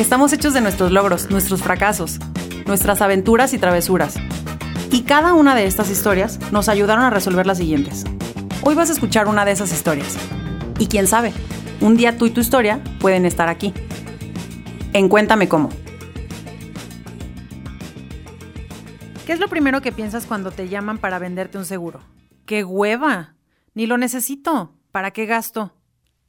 Estamos hechos de nuestros logros, nuestros fracasos, nuestras aventuras y travesuras. Y cada una de estas historias nos ayudaron a resolver las siguientes. Hoy vas a escuchar una de esas historias. Y quién sabe, un día tú y tu historia pueden estar aquí. En Cuéntame cómo. ¿Qué es lo primero que piensas cuando te llaman para venderte un seguro? ¡Qué hueva! Ni lo necesito. ¿Para qué gasto?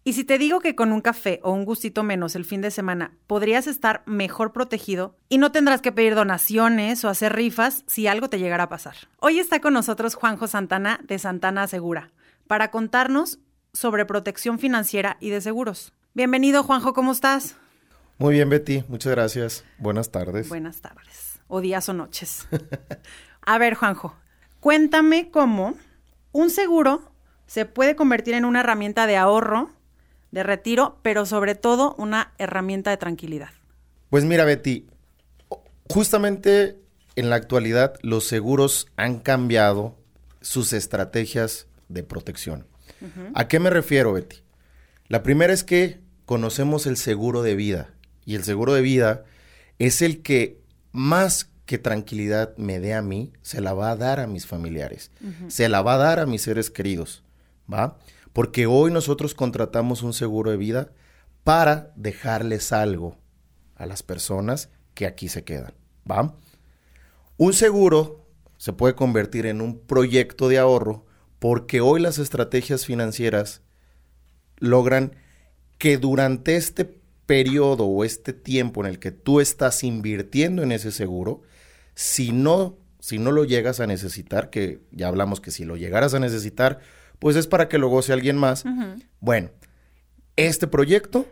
Y si te digo que con un café o un gustito menos el fin de semana podrías estar mejor protegido y no tendrás que pedir donaciones o hacer rifas si algo te llegara a pasar. Hoy está con nosotros Juanjo Santana de Santana Segura para contarnos sobre protección financiera y de seguros. Bienvenido Juanjo, ¿cómo estás? Muy bien Betty, muchas gracias. Buenas tardes. Buenas tardes. O días o noches. a ver Juanjo, cuéntame cómo un seguro se puede convertir en una herramienta de ahorro, de retiro, pero sobre todo una herramienta de tranquilidad. Pues mira, Betty, justamente en la actualidad los seguros han cambiado sus estrategias de protección. ¿A qué me refiero, Betty? La primera es que conocemos el seguro de vida y el seguro de vida es el que más que tranquilidad me dé a mí, se la va a dar a mis familiares, se la va a dar a mis seres queridos. ¿va? Porque hoy nosotros contratamos un seguro de vida para dejarles algo a las personas que aquí se quedan, ¿va? Un seguro se puede convertir en un proyecto de ahorro porque hoy las estrategias financieras logran que durante este periodo o este tiempo en el que tú estás invirtiendo en ese seguro, si no, si no lo llegas a necesitar, que ya hablamos que si lo llegaras a necesitar, pues es para que lo goce alguien más. Bueno, este proyecto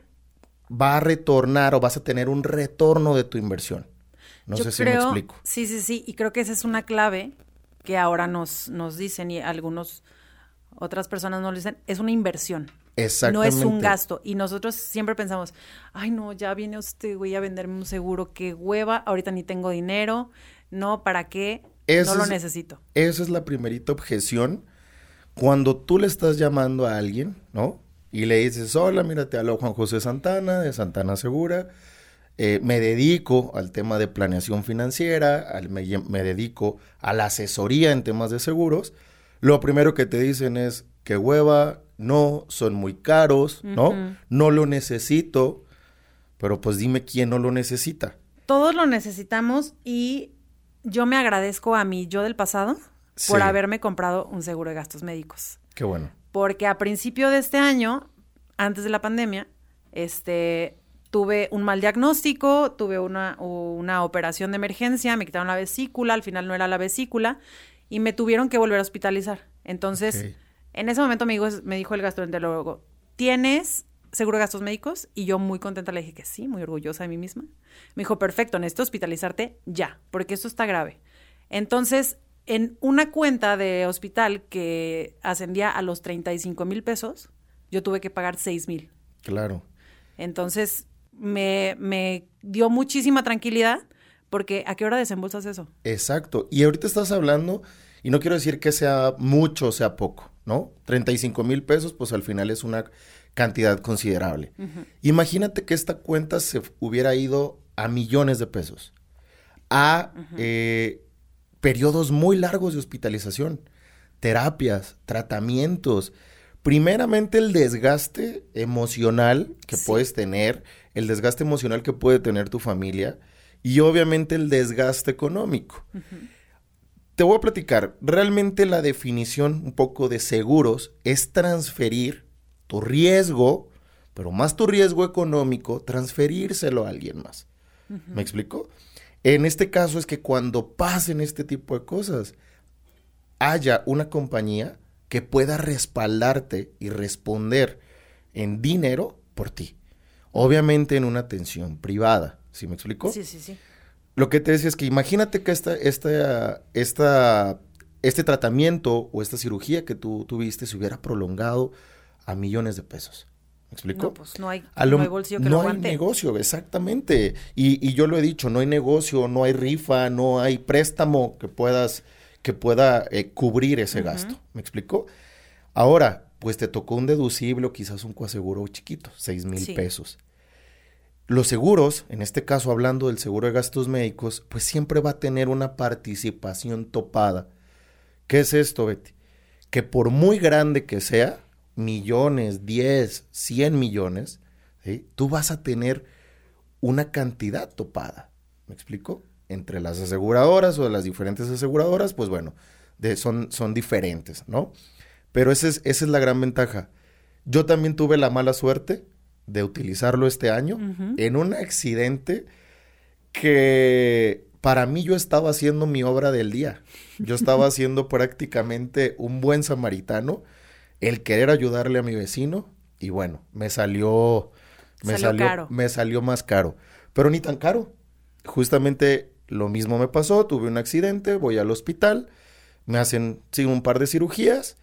va a retornar o vas a tener un retorno de tu inversión. No sé si me explico. Sí, sí, sí, y creo que esa es una clave que ahora nos, nos dicen y algunos otras personas nos dicen, es una inversión. Exactamente. No es un gasto. Y nosotros siempre pensamos, ay, no, ya viene usted, güey, a venderme un seguro, qué hueva, ahorita ni tengo dinero, no, ¿para qué? no lo necesito. Esa es la primerita objeción cuando tú le estás llamando a alguien, ¿no? Y le dices, hola, mira, te hablo Juan José Santana, de Santana Segura. Eh, me dedico al tema de planeación financiera, me, dedico a la asesoría en temas de seguros. Lo primero que te dicen es, que hueva, no, son muy caros, ¿no? No lo necesito, pero pues dime quién no lo necesita. Todos lo necesitamos y yo me agradezco a mí, yo del pasado, por haberme comprado un seguro de gastos médicos. Qué bueno. Porque a principio de este año, antes de la pandemia, este, tuve un mal diagnóstico, tuve una, una operación de emergencia, me quitaron la vesícula, al final no era la vesícula, y me tuvieron que volver a hospitalizar. Entonces, en ese momento me dijo, me dijo el gastroenterólogo, ¿tienes seguro de gastos médicos? Y yo muy contenta le dije que sí, muy orgullosa de mí misma. Me dijo, perfecto, necesito hospitalizarte ya, porque esto está grave. Entonces, en una cuenta de hospital que ascendía a los 35 mil pesos, yo tuve que pagar 6 mil. Claro. Entonces, me, me dio muchísima tranquilidad porque ¿a qué hora desembolsas eso? Exacto. Y ahorita estás hablando, y no quiero decir que sea mucho o sea poco, ¿no? 35 mil pesos, pues al final es una cantidad considerable. Imagínate que esta cuenta se hubiera ido a millones de pesos, a periodos muy largos de hospitalización, terapias, tratamientos. Primeramente el desgaste emocional que puedes tener, el desgaste emocional que puede tener tu familia y obviamente el desgaste económico. Te voy a platicar, realmente la definición un poco de seguros es transferir tu riesgo, pero más tu riesgo económico, transferírselo a alguien más. ¿Me explico? En este caso es que cuando pasen este tipo de cosas, haya una compañía que pueda respaldarte y responder en dinero por ti. Obviamente en una atención privada. ¿Sí me explico? Sí, sí, sí. lo que te decía es que imagínate que esta, esta, esta, este tratamiento o esta cirugía que tú tuviste se hubiera prolongado a millones de pesos. ¿Me explico? No, pues no hay, no hay bolsillo que no lo hay negocio, exactamente. Y, y yo lo he dicho, no hay negocio, no hay rifa, no hay préstamo que puedas, que pueda eh, cubrir ese gasto. ¿Me explico? Ahora, pues te tocó un deducible o quizás un coaseguro chiquito, seis mil Sí. pesos. Los seguros, en este caso hablando del seguro de gastos médicos, pues siempre va a tener una participación topada. ¿Qué es esto, Betty? Que por muy grande que sea, millones, 10, 100 millones, ¿sí? tú vas a tener una cantidad topada. ¿Me explico? Entre las aseguradoras o de las diferentes aseguradoras, pues bueno, de- son, son diferentes, ¿no? Pero ese es- esa es la gran ventaja. Yo también tuve la mala suerte de utilizarlo este año en un accidente que para mí yo estaba haciendo mi obra del día. Yo estaba haciendo prácticamente un buen samaritano, el querer ayudarle a mi vecino y bueno, me salió me Salió salió, caro. me salió más caro, pero ni tan caro. Justamente lo mismo me pasó, tuve un accidente, voy al hospital, me hacen sí, un par de cirugías,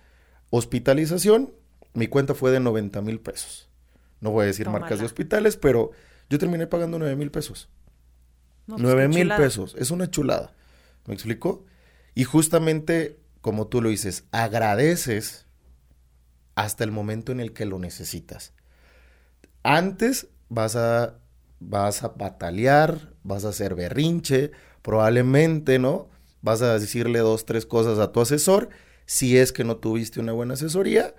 hospitalización, mi cuenta fue de 90 mil pesos. No voy a decir marcas de hospitales, pero yo terminé pagando 9 mil pesos. No, pues, 9 qué mil pesos. Es una chulada. ¿Me explico? Y justamente, como tú lo dices, agradeces hasta el momento en el que lo necesitas. Antes vas a, vas a batalear, vas a hacer berrinche, probablemente, ¿no? Vas a decirle dos, tres cosas a tu asesor, si es que no tuviste una buena asesoría,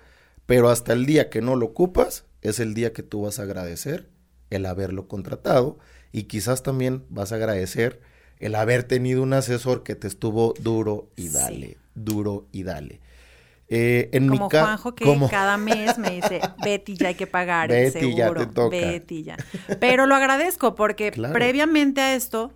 pero hasta el día que no lo ocupas, es el día que tú vas a agradecer el haberlo contratado y quizás también vas a agradecer el haber tenido un asesor que te estuvo duro y Sí. dale, duro y dale. Eh, en Como mi ca- Juanjo que como- cada mes me dice, Betty, ya hay que pagar el Betty, ya seguro. te toca. Betty, ya. Pero lo agradezco porque Claro. previamente a esto,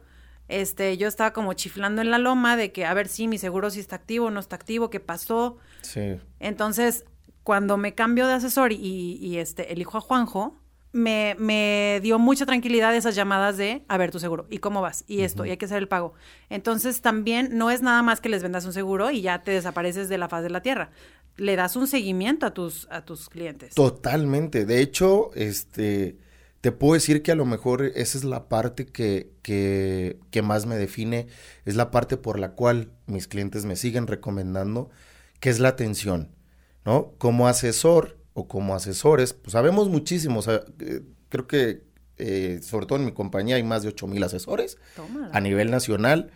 este, yo estaba como chiflando en la loma de que, a ver, sí, mi seguro sí está activo, no está activo, ¿qué pasó? Sí. Entonces, cuando me cambio de asesor y, y, este, elijo a Juanjo, me, me dio mucha tranquilidad esas llamadas de, a ver, tu seguro, ¿y cómo vas? Y esto, y hay que hacer el pago. Entonces, también no es nada más que les vendas un seguro y ya te desapareces de la faz de la tierra. Le das un seguimiento a tus, a tus clientes. Totalmente. De hecho, este, te puedo decir que a lo mejor esa es la parte que, que, que más me define, es la parte por la cual mis clientes me siguen recomendando, que es la atención, ¿no? Como asesor o como asesores, pues sabemos muchísimo, o sea, eh, creo que eh, sobre todo en mi compañía hay más de 8 mil asesores Tómala. a nivel nacional,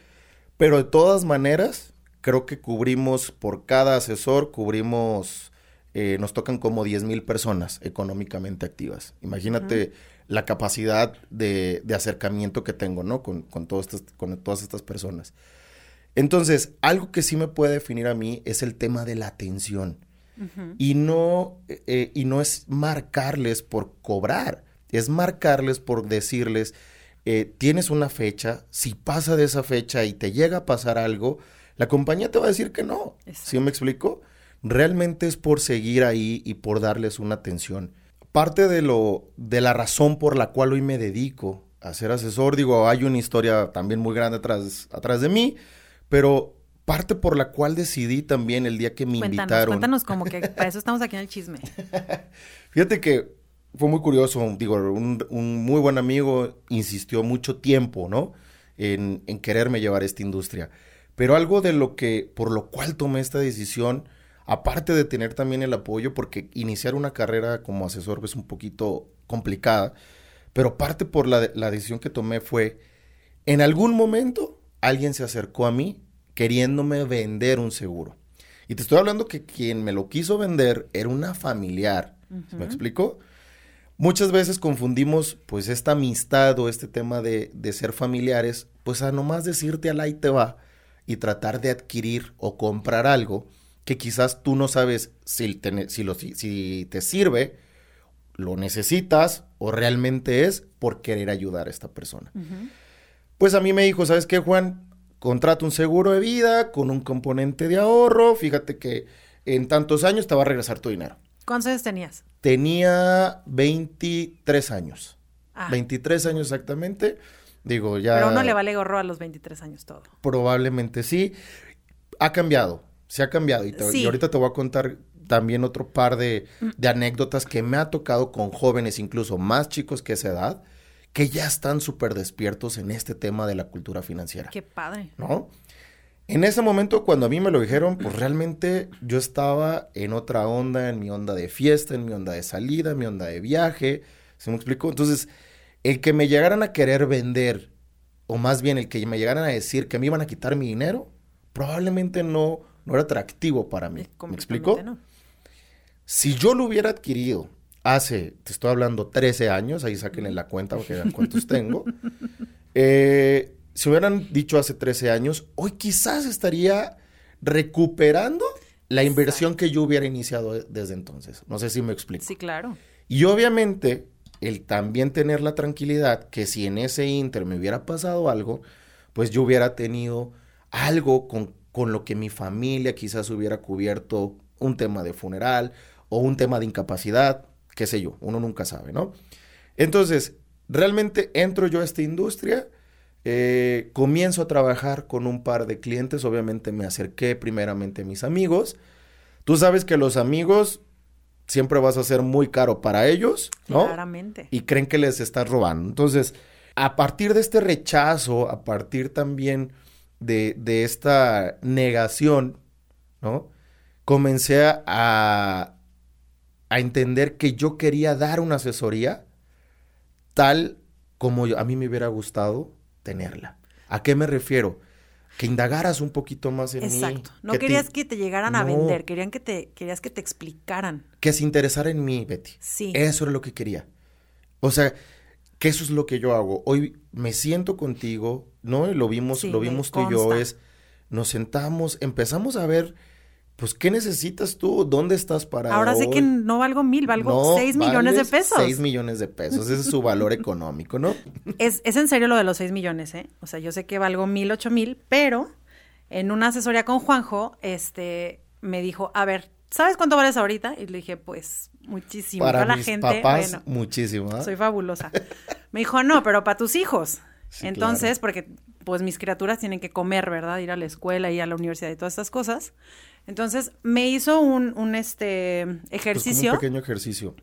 pero de todas maneras, creo que cubrimos por cada asesor, cubrimos, eh, nos tocan como 10 mil personas económicamente activas. Imagínate la capacidad de, de acercamiento que tengo, ¿no? Con, con, estas, con todas estas personas. Entonces, algo que sí me puede definir a mí es el tema de la atención. Y no, eh, y no es marcarles por cobrar, es marcarles por decirles, eh, tienes una fecha, si pasa de esa fecha y te llega a pasar algo, la compañía te va a decir que no. Exacto. ¿Sí me explico? Realmente es por seguir ahí y por darles una atención. Parte de lo, de la razón por la cual hoy me dedico a ser asesor, digo, hay una historia también muy grande atrás, atrás de mí, pero parte por la cual decidí también el día que me Cuéntanos, invitaron. cuéntanos como que para eso estamos aquí en el chisme. Fíjate que fue muy curioso, digo, un, un muy buen amigo insistió mucho tiempo, ¿no? En, en quererme llevar a esta industria. Pero algo de lo que, por lo cual tomé esta decisión, aparte de tener también el apoyo, porque iniciar una carrera como asesor es un poquito complicada, pero parte por la, la decisión que tomé fue, en algún momento alguien se acercó a mí queriéndome vender un seguro. Y te estoy hablando que quien me lo quiso vender era una familiar. ¿Me explico? Muchas veces confundimos pues esta amistad o este tema de, de ser familiares, pues a nomás decirte al ahí te va y tratar de adquirir o comprar algo que quizás tú no sabes si te, si lo, si, te sirve, lo necesitas o realmente es por querer ayudar a esta persona. Pues a mí me dijo, ¿sabes qué, Juan? Contrata un seguro de vida con un componente de ahorro. Fíjate que en tantos años te va a regresar tu dinero. ¿Cuántos años tenías? Tenía 23 años. Ah, 23 años exactamente. Digo, ya... Pero uno le vale gorro a los 23 años todo. Probablemente sí. Ha cambiado, se ha cambiado. Y, te- Sí. y ahorita te voy a contar también otro par de, de anécdotas que me ha tocado con jóvenes, incluso más chicos que esa edad, que ya están súper despiertos en este tema de la cultura financiera. Qué padre. ¿no? En ese momento, cuando a mí me lo dijeron, pues realmente yo estaba en otra onda, en mi onda de fiesta, en mi onda de salida, en mi onda de viaje, ¿se me explicó? Entonces, el que me llegaran a querer vender, o más bien el que me llegaran a decir que me iban a quitar mi dinero, probablemente no, no era atractivo para mí. ¿Me explicó? completamente no. Si yo lo hubiera adquirido hace, te estoy hablando, 13 años, ahí sáquenle la cuenta porque vean cuántos tengo. Eh, si hubieran dicho hace 13 años, hoy quizás estaría recuperando la inversión que yo hubiera iniciado de- desde entonces. No sé si me explico. Sí, claro. Y obviamente, el también tener la tranquilidad que si en ese inter me hubiera pasado algo, pues yo hubiera tenido algo con, con lo que mi familia quizás hubiera cubierto un tema de funeral o un tema de incapacidad, qué sé yo, uno nunca sabe, ¿no? Entonces, realmente entro yo a esta industria, eh, comienzo a trabajar con un par de clientes, obviamente me acerqué primeramente a mis amigos. Tú sabes que los amigos siempre vas a ser muy caro para ellos, ¿no? Claramente. Y creen que les estás robando. Entonces, a partir de este rechazo, a partir también de, de esta negación, ¿no? Comencé a, a, entender que yo quería dar una asesoría tal como yo- a mí me hubiera gustado tenerla. ¿A qué me refiero? Que indagaras un poquito más en mí. Exacto. No que te- querías que te llegaran a vender, querían que te, querías que te explicaran. que se interesara en mí, Betty. Sí. Eso era lo que quería. O sea, que eso es lo que yo hago. Hoy me siento contigo, ¿no? Y lo vimos, Sí, lo vimos tú y yo, es, nos sentamos, empezamos a ver, pues, ¿qué necesitas tú? ¿Dónde estás para Ahora sé que no valgo mil, valgo No, seis millones de pesos. seis millones de pesos. Ese es su valor económico, ¿no? Es, es en serio lo de los 6 millones, ¿eh? O sea, yo sé que valgo mil, ocho mil, pero en una asesoría con Juanjo, este, me dijo, a ver, ¿sabes cuánto vales ahorita? Y le dije, pues, muchísimo. Para Toda la mis gente, papás, bueno, muchísimo. ¿ah? soy fabulosa. Me dijo, no, pero para tus hijos. Sí, Entonces, porque pues mis criaturas tienen que comer, ¿verdad? Ir a la escuela, ir a la universidad y todas estas cosas. Entonces, me hizo un, un este Pues, como ejercicio un pequeño ejercicio.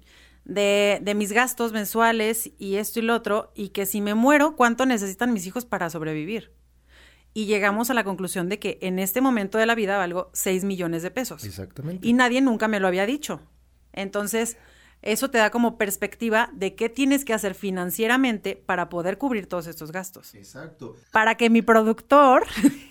de, de mis gastos mensuales y esto y lo otro, y que si me muero, ¿cuánto necesitan mis hijos para sobrevivir? Y llegamos a la conclusión de que en este momento de la vida valgo 6 millones de pesos. Exactamente. Y nadie nunca me lo había dicho. Entonces, eso te da como perspectiva de qué tienes que hacer financieramente para poder cubrir todos estos gastos. Exacto. Para que mi productor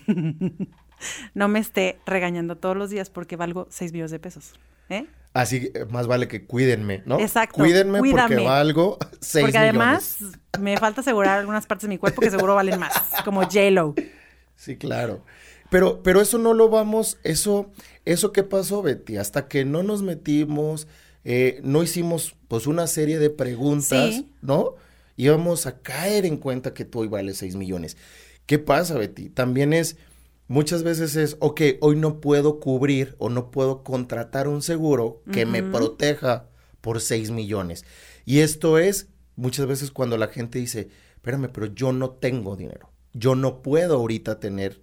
no me esté regañando todos los días porque valgo 6 millones de pesos. ¿eh? Así más vale que cuídenme, ¿no? Exacto, Cuídenme porque valgo seis Porque además millones. me falta asegurar algunas partes de mi cuerpo que seguro valen más, como J-Lo. Sí, claro. Pero, pero eso no lo vamos, eso, eso qué pasó, Betty, hasta que no nos metimos, eh, no hicimos pues una serie de preguntas, Sí. ¿no? Íbamos a caer en cuenta que tú hoy vales 6 millones. ¿Qué pasa, Betty? También es, muchas veces es, ok, hoy no puedo cubrir o no puedo contratar un seguro que me proteja por 6 millones. Y esto es muchas veces cuando la gente dice, espérame, pero yo no tengo dinero. Yo no puedo ahorita tener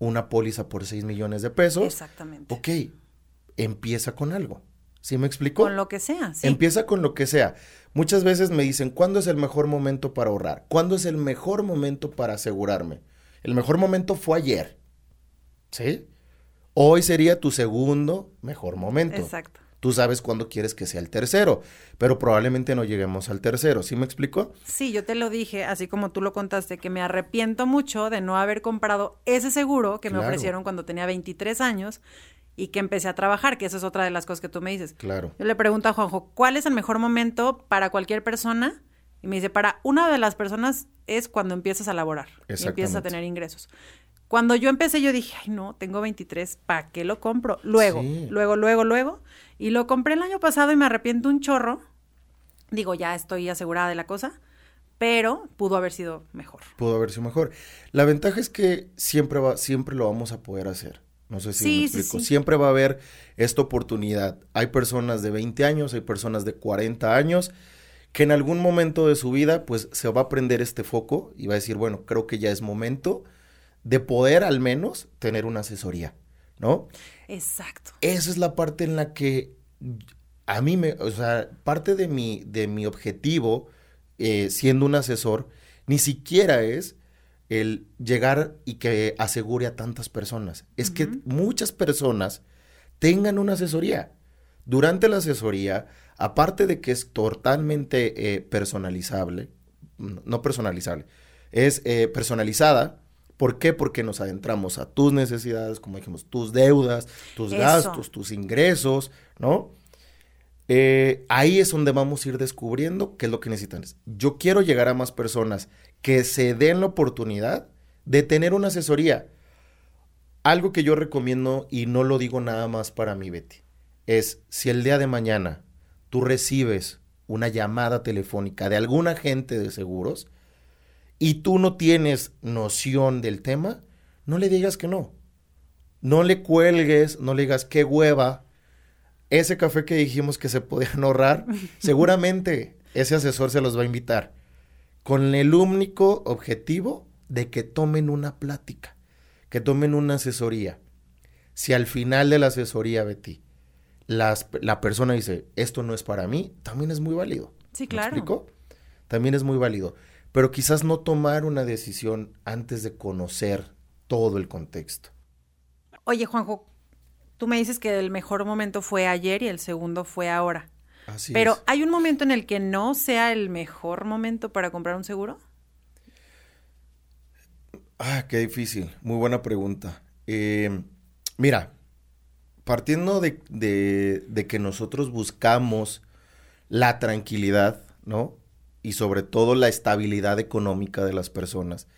una póliza por 6 millones de pesos. Exactamente. Ok, empieza con algo. ¿Sí me explico? Con lo que sea, sí. Empieza con lo que sea. Muchas veces me dicen, ¿cuándo es el mejor momento para ahorrar? ¿Cuándo es el mejor momento para asegurarme? El mejor momento fue ayer. ¿Sí? Hoy sería tu segundo mejor momento. Exacto. Tú sabes cuándo quieres que sea el tercero, pero probablemente no lleguemos al tercero. ¿Sí me explico? Sí, yo te lo dije, así como tú lo contaste, que me arrepiento mucho de no haber comprado ese seguro que me ofrecieron cuando tenía 23 años y que empecé a trabajar, que esa es otra de las cosas que tú me dices. Claro. Yo le pregunto a Juanjo, ¿cuál es el mejor momento para cualquier persona? Y me dice, para una de las personas es cuando empiezas a laborar y empiezas a tener ingresos. Cuando yo empecé, yo dije, ay, no, tengo 23, ¿para qué lo compro? Luego, Sí. luego, luego, luego. Y lo compré el año pasado y me arrepiento un chorro. Digo, ya estoy asegurada de la cosa, pero pudo haber sido mejor. Pudo haber sido mejor. La ventaja es que siempre va, siempre lo vamos a poder hacer. No sé si Sí, me sí, explico. sí. Siempre va a haber esta oportunidad. Hay personas de 20 años, hay personas de 40 años que en algún momento de su vida, pues se va a prender este foco y va a decir, bueno, creo que ya es momento de poder al menos tener una asesoría, ¿no? Exacto. Esa es la parte en la que a mí me, o sea, parte de mi, de mi objetivo eh, siendo un asesor, ni siquiera es el llegar y que asegure a tantas personas. Es que muchas personas tengan una asesoría. Durante la asesoría, aparte de que es totalmente eh, personalizable, no personalizable, es eh, personalizada. ¿Por qué? Porque nos adentramos a tus necesidades, como dijimos, tus deudas, tus gastos, tus ingresos, ¿no? Eh, ahí es donde vamos a ir descubriendo qué es lo que necesitan. Yo quiero llegar a más personas que se den la oportunidad de tener una asesoría. Algo que yo recomiendo, y no lo digo nada más para mí, Betty, es si el día de mañana tú recibes una llamada telefónica de algún agente de seguros y tú no tienes noción del tema, no le digas que no. No le cuelgues, no le digas qué hueva. Ese café que dijimos que se podían ahorrar, seguramente ese asesor se los va a invitar con el único objetivo de que tomen una plática, que tomen una asesoría. Si al final de la asesoría, Betty, la persona dice, esto no es para mí, también es muy válido. Sí, claro. ¿Me explico? También es muy válido. Pero quizás no tomar una decisión antes de conocer todo el contexto. Oye, Juanjo, tú me dices que el mejor momento fue ayer y el segundo fue ahora. Así Pero ¿hay un momento en el que no sea el mejor momento para comprar un seguro? Ah, qué difícil. Muy buena pregunta. Eh, mira, partiendo de, de, que nosotros buscamos la tranquilidad, ¿no? Y sobre todo la estabilidad económica de las personas,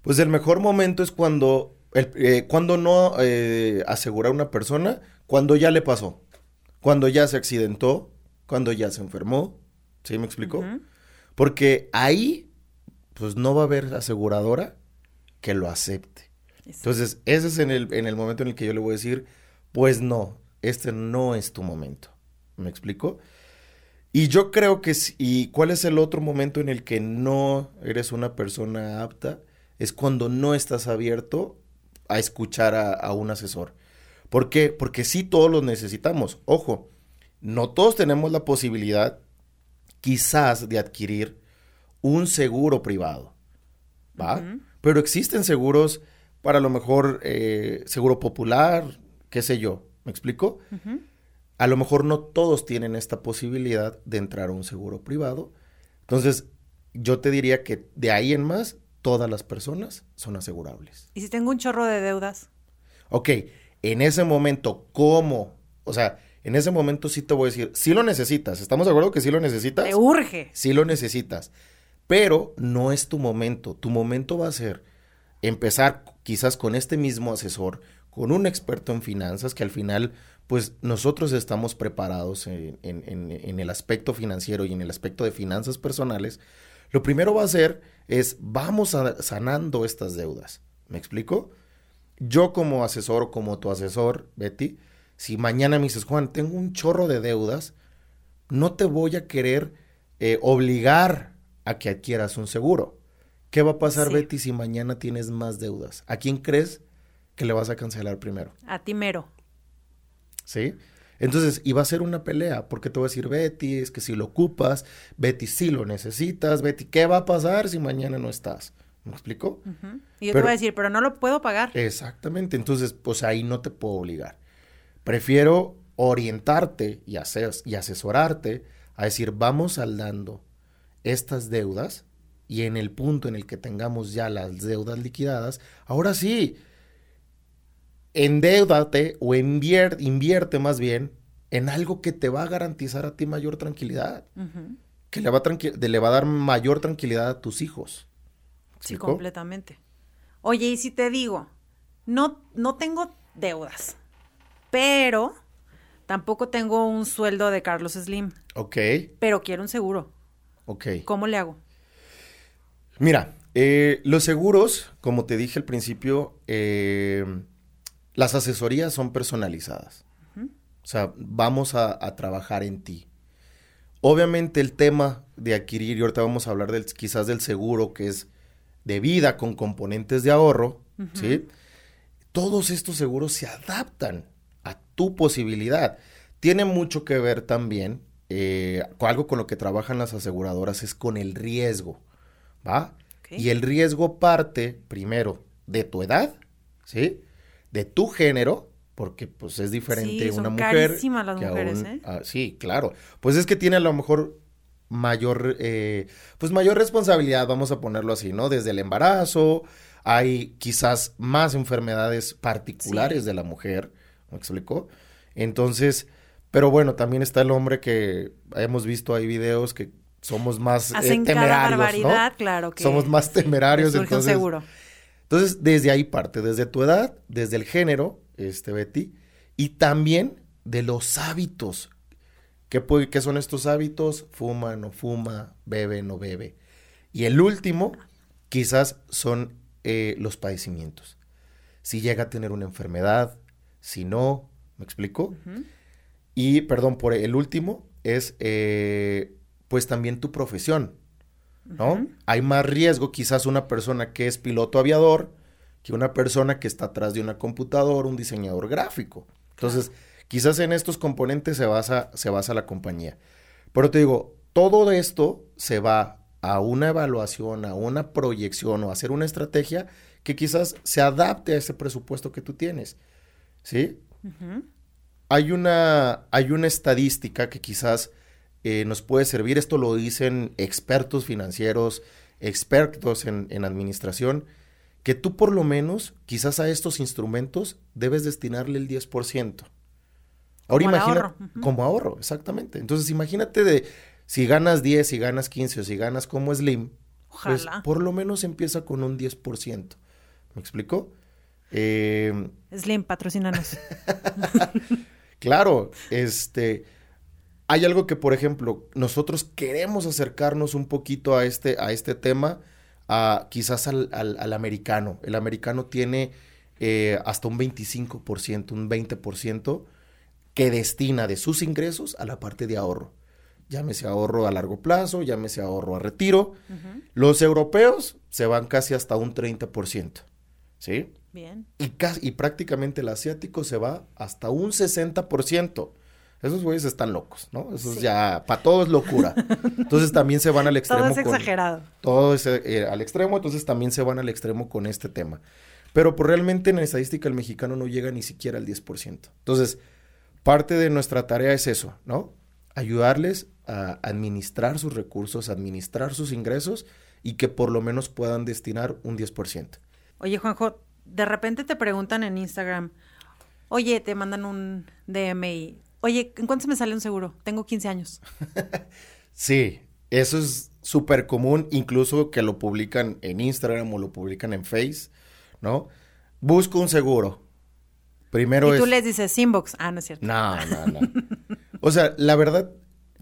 pues el mejor momento es cuando, eh, cuando no eh, asegura a una persona, cuando ya le pasó, cuando ya se accidentó, cuando ya se enfermó, ¿sí me explicó? Porque ahí, pues no va a haber aseguradora que lo acepte. Entonces, ese es en el, en el momento en el que yo le voy a decir, pues no, este no es tu momento. ¿Me explico? Y yo creo que, ¿y cuál es el otro momento en el que no eres una persona apta? Es cuando no estás abierto a escuchar a, un asesor. ¿Por qué? Porque sí todos los necesitamos. Ojo, no todos tenemos la posibilidad quizás de adquirir un seguro privado. ¿Va? Pero existen seguros para lo mejor eh, seguro popular, qué sé yo, ¿me explico? A lo mejor no todos tienen esta posibilidad de entrar a un seguro privado. Entonces, yo te diría que de ahí en más, todas las personas son asegurables. ¿Y si tengo un chorro de deudas? Ok, en ese momento, ¿cómo? O sea, en ese momento sí te voy a decir, sí lo necesitas. ¿Estamos de acuerdo que sí lo necesitas? Te urge. Sí lo necesitas. Pero no es tu momento. Tu momento va a ser empezar quizás con este mismo asesor, con un experto en finanzas que al final, pues nosotros estamos preparados en, el aspecto financiero y en el aspecto de finanzas personales, lo primero va a ser es vamos sanando estas deudas. ¿Me explico? Yo como asesor o como tu asesor, Betty, si mañana me dices, Juan, tengo un chorro de deudas, no te voy a querer eh, obligar a que adquieras un seguro. ¿Qué va a pasar, Betty, si mañana tienes más deudas? ¿A quién crees que le vas a cancelar primero. A ti mero. ¿Sí? Entonces, iba a ser una pelea, porque te voy a decir, Betty, es que si lo ocupas, Betty, si lo necesitas, Betty, ¿qué va a pasar si mañana no estás? ¿Me explico? Y yo te voy a decir, pero no lo puedo pagar. Exactamente, entonces, pues ahí no te puedo obligar. Prefiero orientarte y, hacer, y asesorarte a decir, vamos saldando estas deudas y en el punto en el que tengamos ya las deudas liquidadas, ahora sí, endeudate o invierte, invierte más bien en algo que te va a garantizar a ti mayor tranquilidad. Que le va, a le va a dar mayor tranquilidad a tus hijos. Sí, completamente. Oye, y si te digo, no, no tengo deudas, pero tampoco tengo un sueldo de Carlos Slim. Ok. Pero quiero un seguro. Ok. ¿Cómo le hago? Mira, eh, los seguros, como te dije al principio, eh, las asesorías son personalizadas. O sea, vamos a, trabajar en ti. Obviamente el tema de adquirir, y ahorita vamos a hablar del, quizás del seguro, que es de vida con componentes de ahorro, ¿sí? Todos estos seguros se adaptan a tu posibilidad. Tiene mucho que ver también, eh, algo con lo que trabajan las aseguradoras es con el riesgo, ¿va? Y el riesgo parte, primero, de tu edad, ¿sí? De tu género, porque pues es diferente una mujer. las mujeres, ¿eh? Ah, sí, claro. Pues es que tiene a lo mejor mayor, eh, pues mayor responsabilidad, vamos a ponerlo así, ¿no? Desde el embarazo, hay quizás más enfermedades particulares de la mujer, ¿me explico? Entonces, pero bueno, también está el hombre que hemos visto ahí videos que somos más eh, temerarios, barbaridad, claro que somos más temerarios, entonces, seguro. Entonces desde ahí parte, desde tu edad, desde el género, este Betty, y también de los hábitos. ¿Qué, ¿Qué son estos hábitos? Fuma, no fuma, bebe, no bebe. Y el último, quizás son eh, los padecimientos. Si llega a tener una enfermedad, si no, ¿me explico? Y, perdón, por el último es, eh, pues también tu profesión, ¿no? Hay más riesgo quizás una persona que es piloto aviador que una persona que está atrás de una computadora, un diseñador gráfico. Entonces, quizás en estos componentes se basa, se basa la compañía. Pero te digo, todo esto se va a una evaluación, a una proyección o a hacer una estrategia que quizás se adapte a ese presupuesto que tú tienes. ¿Sí? hay, una, hay una estadística que quizás eh, nos puede servir. Esto lo dicen expertos financieros, expertos en, en administración, que tú por lo menos, quizás a estos instrumentos, debes destinarle el 10%. Ahora imagina, como ahorro, exactamente. Entonces imagínate de si ganas 10, si ganas 15 o si ganas como Slim, pues por lo menos empieza con un 10%. ¿Me explico? Eh, Slim, patrocínanos. claro, este, hay algo que, por ejemplo, nosotros queremos acercarnos un poquito a este, a este tema, a, quizás al, al, americano. El americano tiene eh, hasta un 25%, un 20% que destina de sus ingresos a la parte de ahorro. Llámese ahorro a largo plazo, llámese ahorro a retiro. Los europeos se van casi hasta un 30%. ¿Sí? Bien. Y, y prácticamente el asiático se va hasta un 60%. Esos güeyes están locos, ¿no? Eso es ya, para todo es locura. Entonces también se van al extremo. todo es exagerado. todo es eh, al extremo, entonces también se van al extremo con este tema. Pero pues, realmente en la estadística el mexicano no llega ni siquiera al 10%. Entonces, parte de nuestra tarea es eso, ¿no? Ayudarles a administrar sus recursos, administrar sus ingresos y que por lo menos puedan destinar un 10%. Oye, Juanjo, de repente te preguntan en Instagram, oye, te mandan un DM y Oye, ¿en cuánto me sale un seguro? Tengo 15 años. sí, eso es súper común, incluso que lo publican en Instagram o lo publican en Face, ¿no? Busco un seguro. Primero y tú les dices inbox. Ah, no es cierto. No, no, no. o sea, la verdad,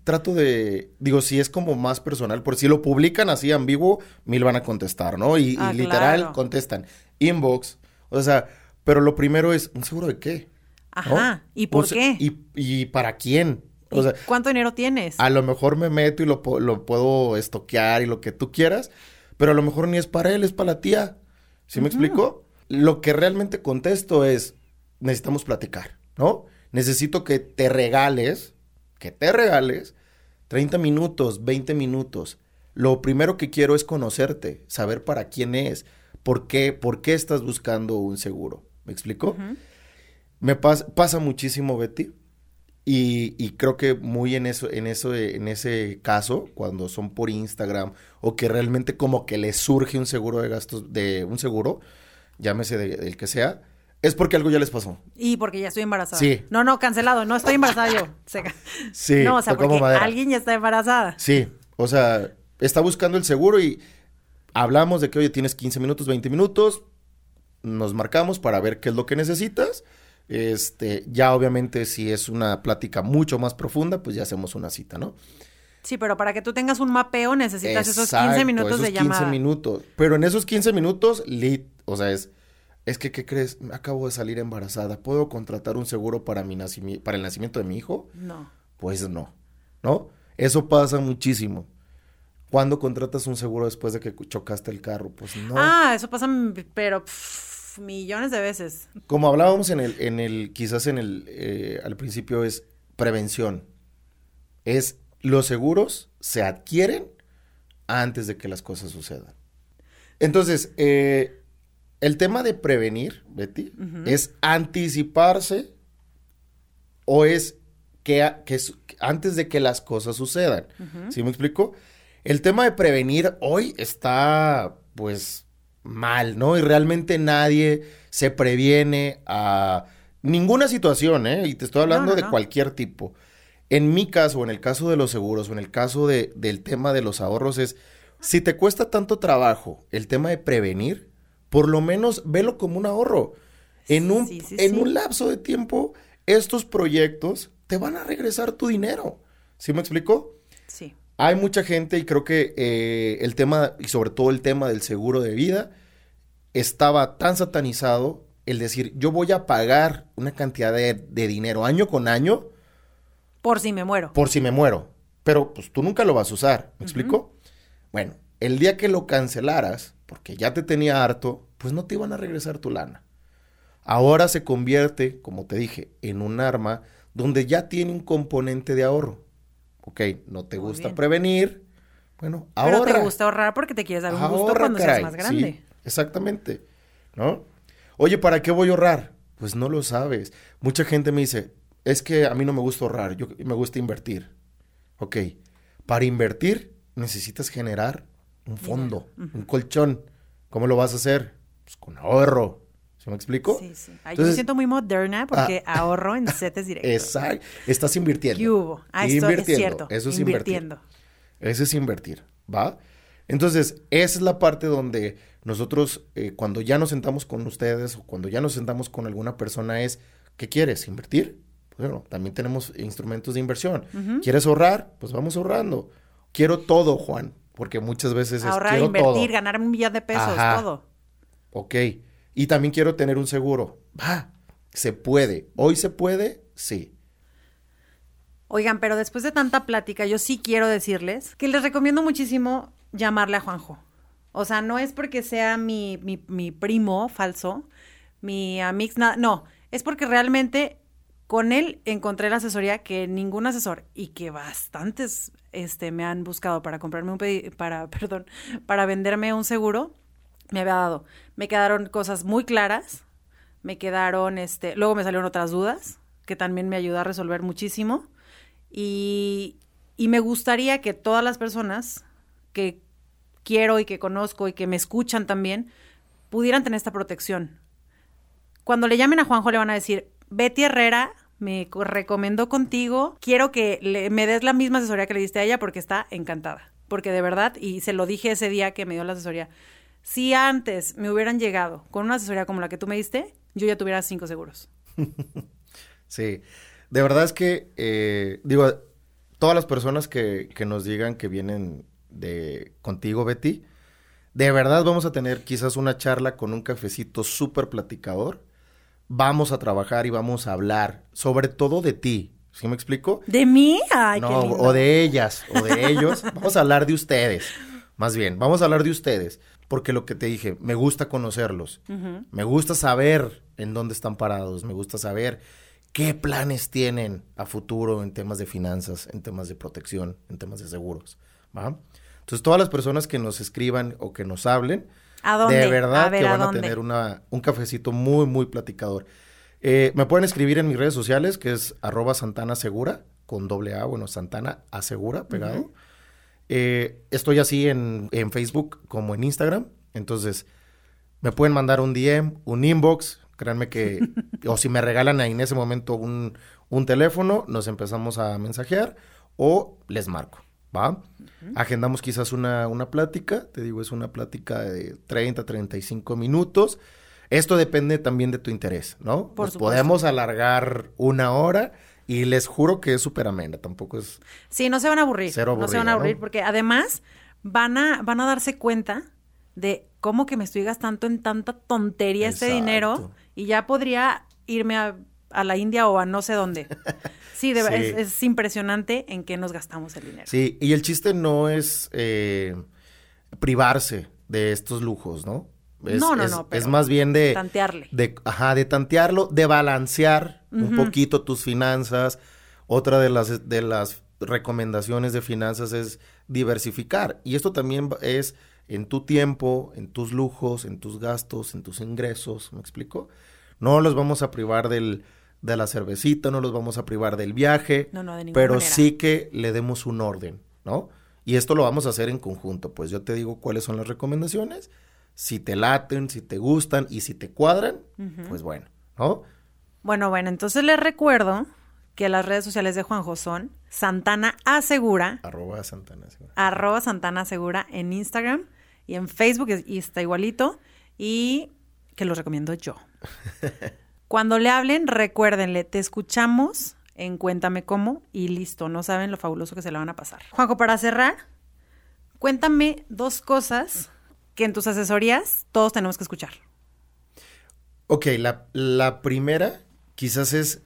trato de, digo, si es como más personal, por si lo publican así ambiguo, mil van a contestar, ¿no? Y, ah, literal contestan inbox. O sea, pero lo primero es, ¿un seguro de qué? Ajá. ¿Y por qué? Y, para quién? O sea, ¿Cuánto dinero tienes? A lo mejor me meto y lo, lo, puedo estoquear y lo que tú quieras, pero a lo mejor ni es para él, es para la tía. ¿Sí me explico? Lo que realmente contesto es, necesitamos platicar, ¿no? Necesito que te regales, que te regales 30 minutos, 20 minutos. Lo primero que quiero es conocerte, saber para quién es, por qué, por qué estás buscando un seguro. ¿Me explico? Me pasa muchísimo, Betty. Y, creo que muy en eso, en eso, en ese caso, cuando son por Instagram, o que realmente como que les surge un seguro de gastos, de un seguro, llámese del que sea, es porque algo ya les pasó. Y porque ya estoy embarazada. Sí. No, no, cancelado, no estoy embarazada yo. sí. No, o sea, porque alguien ya está embarazada. Sí, o sea, está buscando el seguro y hablamos de que, oye, tienes 15 minutos, 20 minutos, nos marcamos para ver qué es lo que necesitas este, ya obviamente si es una plática mucho más profunda, pues ya hacemos una cita, ¿no? Sí, pero para que tú tengas un mapeo necesitas esos 15 minutos de llamada. 15 minutos. Pero en esos 15 minutos, o sea, es, es que, ¿qué crees? Acabo de salir embarazada. ¿Puedo contratar un seguro para, mi para el nacimiento de mi hijo? No. Pues no, ¿no? Eso pasa muchísimo. ¿Cuándo contratas un seguro después de que chocaste el carro? Pues no. Ah, eso pasa, pero pff, millones de veces. Como hablábamos en el, en el, quizás en el, eh, al principio es prevención. Es los seguros se adquieren antes de que las cosas sucedan. Entonces, eh, el tema de prevenir, Betty, es anticiparse o es que, que, antes de que las cosas sucedan. ¿Sí me explico? El tema de prevenir hoy está, pues, mal, ¿no? Y realmente nadie se previene a ninguna situación, ¿eh? Y te estoy hablando de cualquier tipo. En mi caso, o en el caso de los seguros, o en el caso de, del tema de los ahorros, es si te cuesta tanto trabajo el tema de prevenir, por lo menos velo como un ahorro. En un, en un lapso de tiempo, estos proyectos te van a regresar tu dinero. ¿Sí me explico? Sí. Hay mucha gente y creo que eh, el tema, y sobre todo el tema del seguro de vida, estaba tan satanizado el decir, yo voy a pagar una cantidad de, dinero año con año. Por si me muero. Por si me muero. Pero pues tú nunca lo vas a usar. ¿Me explico? Bueno, el día que lo cancelaras, porque ya te tenía harto, pues no te iban a regresar tu lana. Ahora se convierte, como te dije, en un arma donde ya tiene un componente de ahorro ok, no te gusta prevenir, bueno, ahorra. Pero te gusta ahorrar porque te quieres dar un gusto cuando seas más grande. Sí, exactamente, ¿no? Oye, ¿para qué voy a ahorrar? Pues no lo sabes. Mucha gente me dice, es que a mí no me gusta ahorrar, yo me gusta invertir. Ok, para invertir necesitas generar un fondo, un colchón. ¿Cómo lo vas a hacer? Pues con ahorro, ¿Se me explico? Sí, sí. yo me siento muy moderna porque ah. ahorro en setes directos. Exacto. Estás invirtiendo. ¿Qué hubo? Ah, esto es cierto. Eso es invirtiendo. Eso es invertir, ¿va? Entonces, esa es la parte donde nosotros, eh, cuando ya nos sentamos con ustedes o cuando ya nos sentamos con alguna persona, es, ¿qué quieres? ¿Invertir? Pues bueno, también tenemos instrumentos de inversión. ¿Quieres ahorrar? Pues vamos ahorrando. Quiero todo, Juan, porque muchas veces es Ahorrar, invertir, ganar un millón de pesos, todo. Ok. Y también quiero tener un seguro. Va, se puede. Hoy se puede, sí. Oigan, pero después de tanta plática, yo sí quiero decirles que les recomiendo muchísimo llamarle a Juanjo. O sea, no es porque sea mi, mi, primo falso, mi amix, nada, no, es porque realmente con él encontré la asesoría que ningún asesor y que bastantes este, me han buscado para comprarme un para, perdón, para venderme un seguro me había dado. Me quedaron cosas muy claras, me quedaron, este, luego me salieron otras dudas, que también me ayudó a resolver muchísimo. Y, y me gustaría que todas las personas que quiero y que conozco y que me escuchan también, pudieran tener esta protección. Cuando le llamen a Juanjo le van a decir, Betty Herrera me recomendó contigo, quiero que le, me des la misma asesoría que le diste a ella porque está encantada. Porque de verdad, y se lo dije ese día que me dio la asesoría, si antes me hubieran llegado con una asesoría como la que tú me diste, yo ya tuviera cinco seguros. sí, de verdad es que, eh, digo, todas las personas que, que, nos digan que vienen de contigo, Betty, de verdad vamos a tener quizás una charla con un cafecito súper platicador. Vamos a trabajar y vamos a hablar, sobre todo de ti. ¿Sí me explico? ¿De mí? Ay, no, o de ellas, o de ellos. vamos a hablar de ustedes. Más bien, vamos a hablar de ustedes porque lo que te dije, me gusta conocerlos, me gusta saber en dónde están parados, me gusta saber qué planes tienen a futuro en temas de finanzas, en temas de protección, en temas de seguros. ¿va? Entonces, todas las personas que nos escriban o que nos hablen, de verdad que van a, tener una, un cafecito muy, muy platicador. Eh, me pueden escribir en mis redes sociales, que es arroba Santana Segura, con doble A, bueno, Santana Asegura, pegado. Eh, estoy así en, Facebook como en Instagram. Entonces, me pueden mandar un DM, un inbox. Créanme que, o si me regalan en ese momento un, teléfono, nos empezamos a mensajear o les marco. ¿Va? Agendamos quizás una, una plática, te digo, es una plática de 30, 35 minutos. Esto depende también de tu interés, ¿no? Por podemos alargar una hora y les juro que es súper amena, tampoco es... Sí, no se van a aburrir. no se van a aburrir porque además van a, van a darse cuenta de cómo que me estoy gastando en tanta tontería este dinero y ya podría irme a, a la India o a no sé dónde. Sí, de- Sí. Es, es impresionante en qué nos gastamos el dinero. Sí, y el chiste no es eh, privarse de estos lujos, ¿no? Es, No, no, es- no, pero Es más bien de... Tantearle. de, ajá, de tantearlo, de balancear un poquito tus finanzas. Otra de las, de las recomendaciones de finanzas es diversificar. Y esto también es en tu tiempo, en tus lujos, en tus gastos, en tus ingresos. ¿Me explico? No los vamos a privar del, de la cervecita, no los vamos a privar del viaje. No, no, de Pero manera. sí que le demos un orden, ¿no? Y esto lo vamos a hacer en conjunto. Pues yo te digo cuáles son las recomendaciones. Si te laten, si te gustan y si te cuadran, pues bueno, ¿no? Bueno, bueno, entonces les recuerdo que las redes sociales de Juanjo son Santana Asegura, Arroba Santana. sí. arroba Santana Asegura en Instagram y en Facebook y- está igualito y que los recomiendo yo. Cuando le hablen, recuérdenle, te escuchamos en Cuéntame Cómo y listo, no saben lo fabuloso que se la van a pasar. Juanjo, para cerrar, cuéntame dos cosas que en tus asesorías todos tenemos que escuchar. Ok, la, la primera quizás es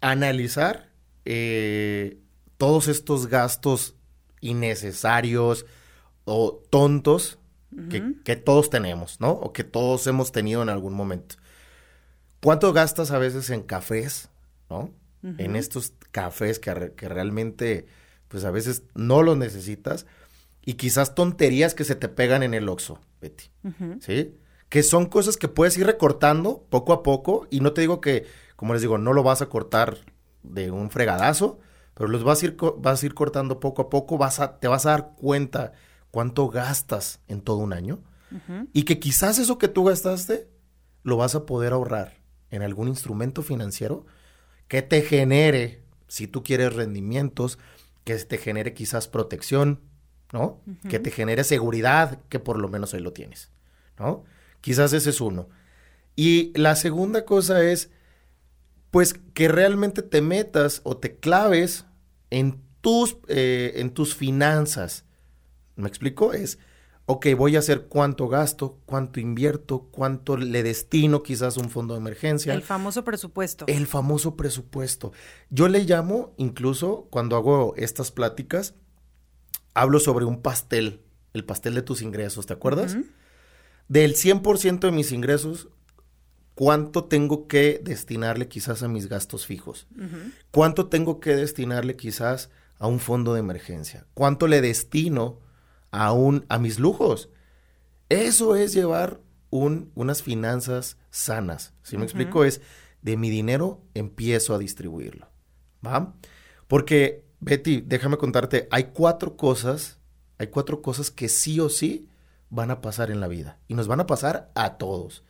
analizar eh, todos estos gastos innecesarios o tontos que, que todos tenemos, ¿no? O que todos hemos tenido en algún momento. ¿Cuánto gastas a veces en cafés, ¿no? En estos cafés que, que realmente, pues a veces no los necesitas. Y quizás tonterías que se te pegan en el Oxxo, Betty. ¿sí? Que son cosas que puedes ir recortando poco a poco y no te digo que, como les digo, no lo vas a cortar de un fregadazo, pero los vas a ir, vas a ir cortando poco a poco, vas a, te vas a dar cuenta cuánto gastas en todo un año y que quizás eso que tú gastaste lo vas a poder ahorrar en algún instrumento financiero que te genere, si tú quieres rendimientos, que te genere quizás protección, ¿no? Que te genere seguridad, que por lo menos ahí lo tienes, ¿no? Quizás ese es uno. Y la segunda cosa es, pues, que realmente te metas o te claves en tus, eh, en tus finanzas. ¿Me explico? Es, ok, voy a hacer cuánto gasto, cuánto invierto, cuánto le destino quizás un fondo de emergencia. El famoso presupuesto. El famoso presupuesto. Yo le llamo, incluso cuando hago estas pláticas, hablo sobre un pastel, el pastel de tus ingresos, ¿te acuerdas? Ujú. Del 100% de mis ingresos, ¿cuánto tengo que destinarle quizás a mis gastos fijos? ¿Cuánto tengo que destinarle quizás a un fondo de emergencia? ¿Cuánto le destino a, un, a mis lujos? Eso es llevar un, unas finanzas sanas. Si me Ujú. explico, es de mi dinero empiezo a distribuirlo. ¿Va? Porque, Betty, déjame contarte, hay cuatro cosas, hay cuatro cosas que sí o sí van a pasar en la vida. Y nos van a pasar a todos.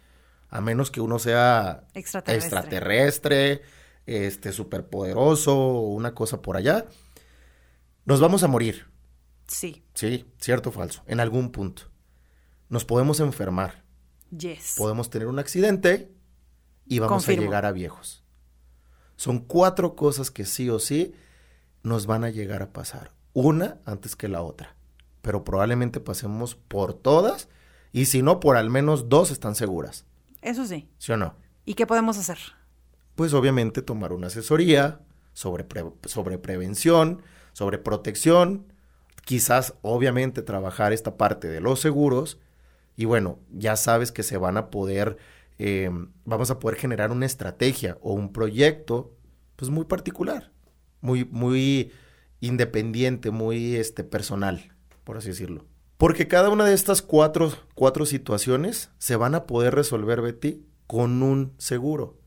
A menos que uno sea Extraterrestre. extraterrestre, este, superpoderoso o una cosa por allá. Nos vamos a morir, Sí. ¿sí? Cierto o falso, en algún punto. Nos podemos enfermar, Yes. podemos tener un accidente y vamos Confirmo. a llegar a viejos. Son cuatro cosas que sí o sí nos van a llegar a pasar. Una antes que la otra. Pero probablemente pasemos por todas y si no, por al menos dos están seguras. Eso sí. ¿Sí o no? ¿Y qué podemos hacer? pues obviamente tomar una asesoría sobre, pre- sobre prevención, sobre protección, quizás obviamente trabajar esta parte de los seguros y bueno, ya sabes que se van a poder, eh, vamos a poder generar una estrategia o un proyecto pues muy particular, muy, muy independiente, muy este, personal, por así decirlo. Porque cada una de estas cuatro, cuatro situaciones se van a poder resolver, Betty, con un seguro.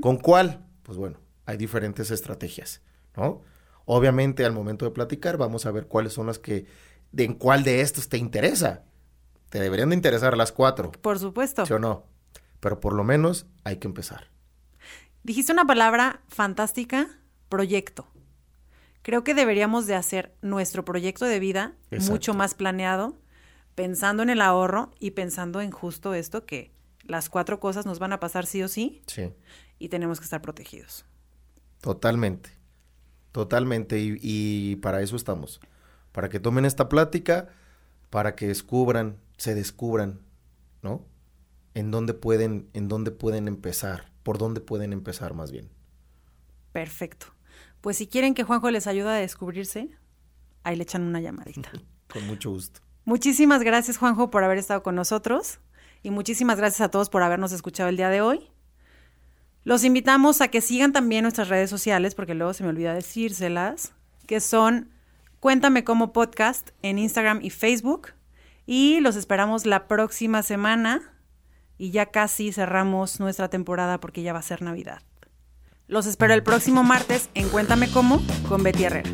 ¿Con cuál? Pues bueno, hay diferentes estrategias, ¿no? Obviamente al momento de platicar vamos a ver cuáles son las que, de en cuál de estas te interesa. Te deberían de interesar las cuatro, Por supuesto. ¿sí o no? Pero por lo menos hay que empezar. Dijiste una palabra fantástica, proyecto. Creo que deberíamos de hacer nuestro proyecto de vida Exacto. mucho más planeado, pensando en el ahorro y pensando en justo esto que las cuatro cosas nos van a pasar sí o sí Sí, y tenemos que estar protegidos. totalmente. Totalmente. Y, y para eso estamos. Para que tomen esta plática, para que descubran, se descubran, ¿no? En dónde pueden, en dónde pueden empezar, por dónde pueden empezar más bien. Perfecto. Pues si quieren que Juanjo les ayude a descubrirse, ahí le echan una llamadita. Con mucho gusto. Muchísimas gracias, Juanjo, por haber estado con nosotros. Y muchísimas gracias a todos por habernos escuchado el día de hoy. Los invitamos a que sigan también nuestras redes sociales, porque luego se me olvida decírselas, que son Cuéntame como podcast en Instagram y Facebook. Y los esperamos la próxima semana. Y ya casi cerramos nuestra temporada porque ya va a ser Navidad. Los espero el próximo martes en Cuéntame cómo con Betty Herrera.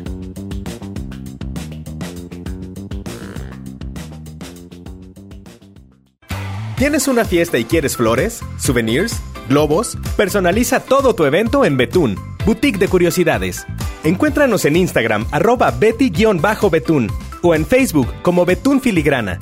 ¿Tienes una fiesta y quieres flores, souvenirs, globos? Personaliza todo tu evento en Betún, Boutique de Curiosidades. Encuéntranos en Instagram arroba betty-betún o en Facebook como Betún Filigrana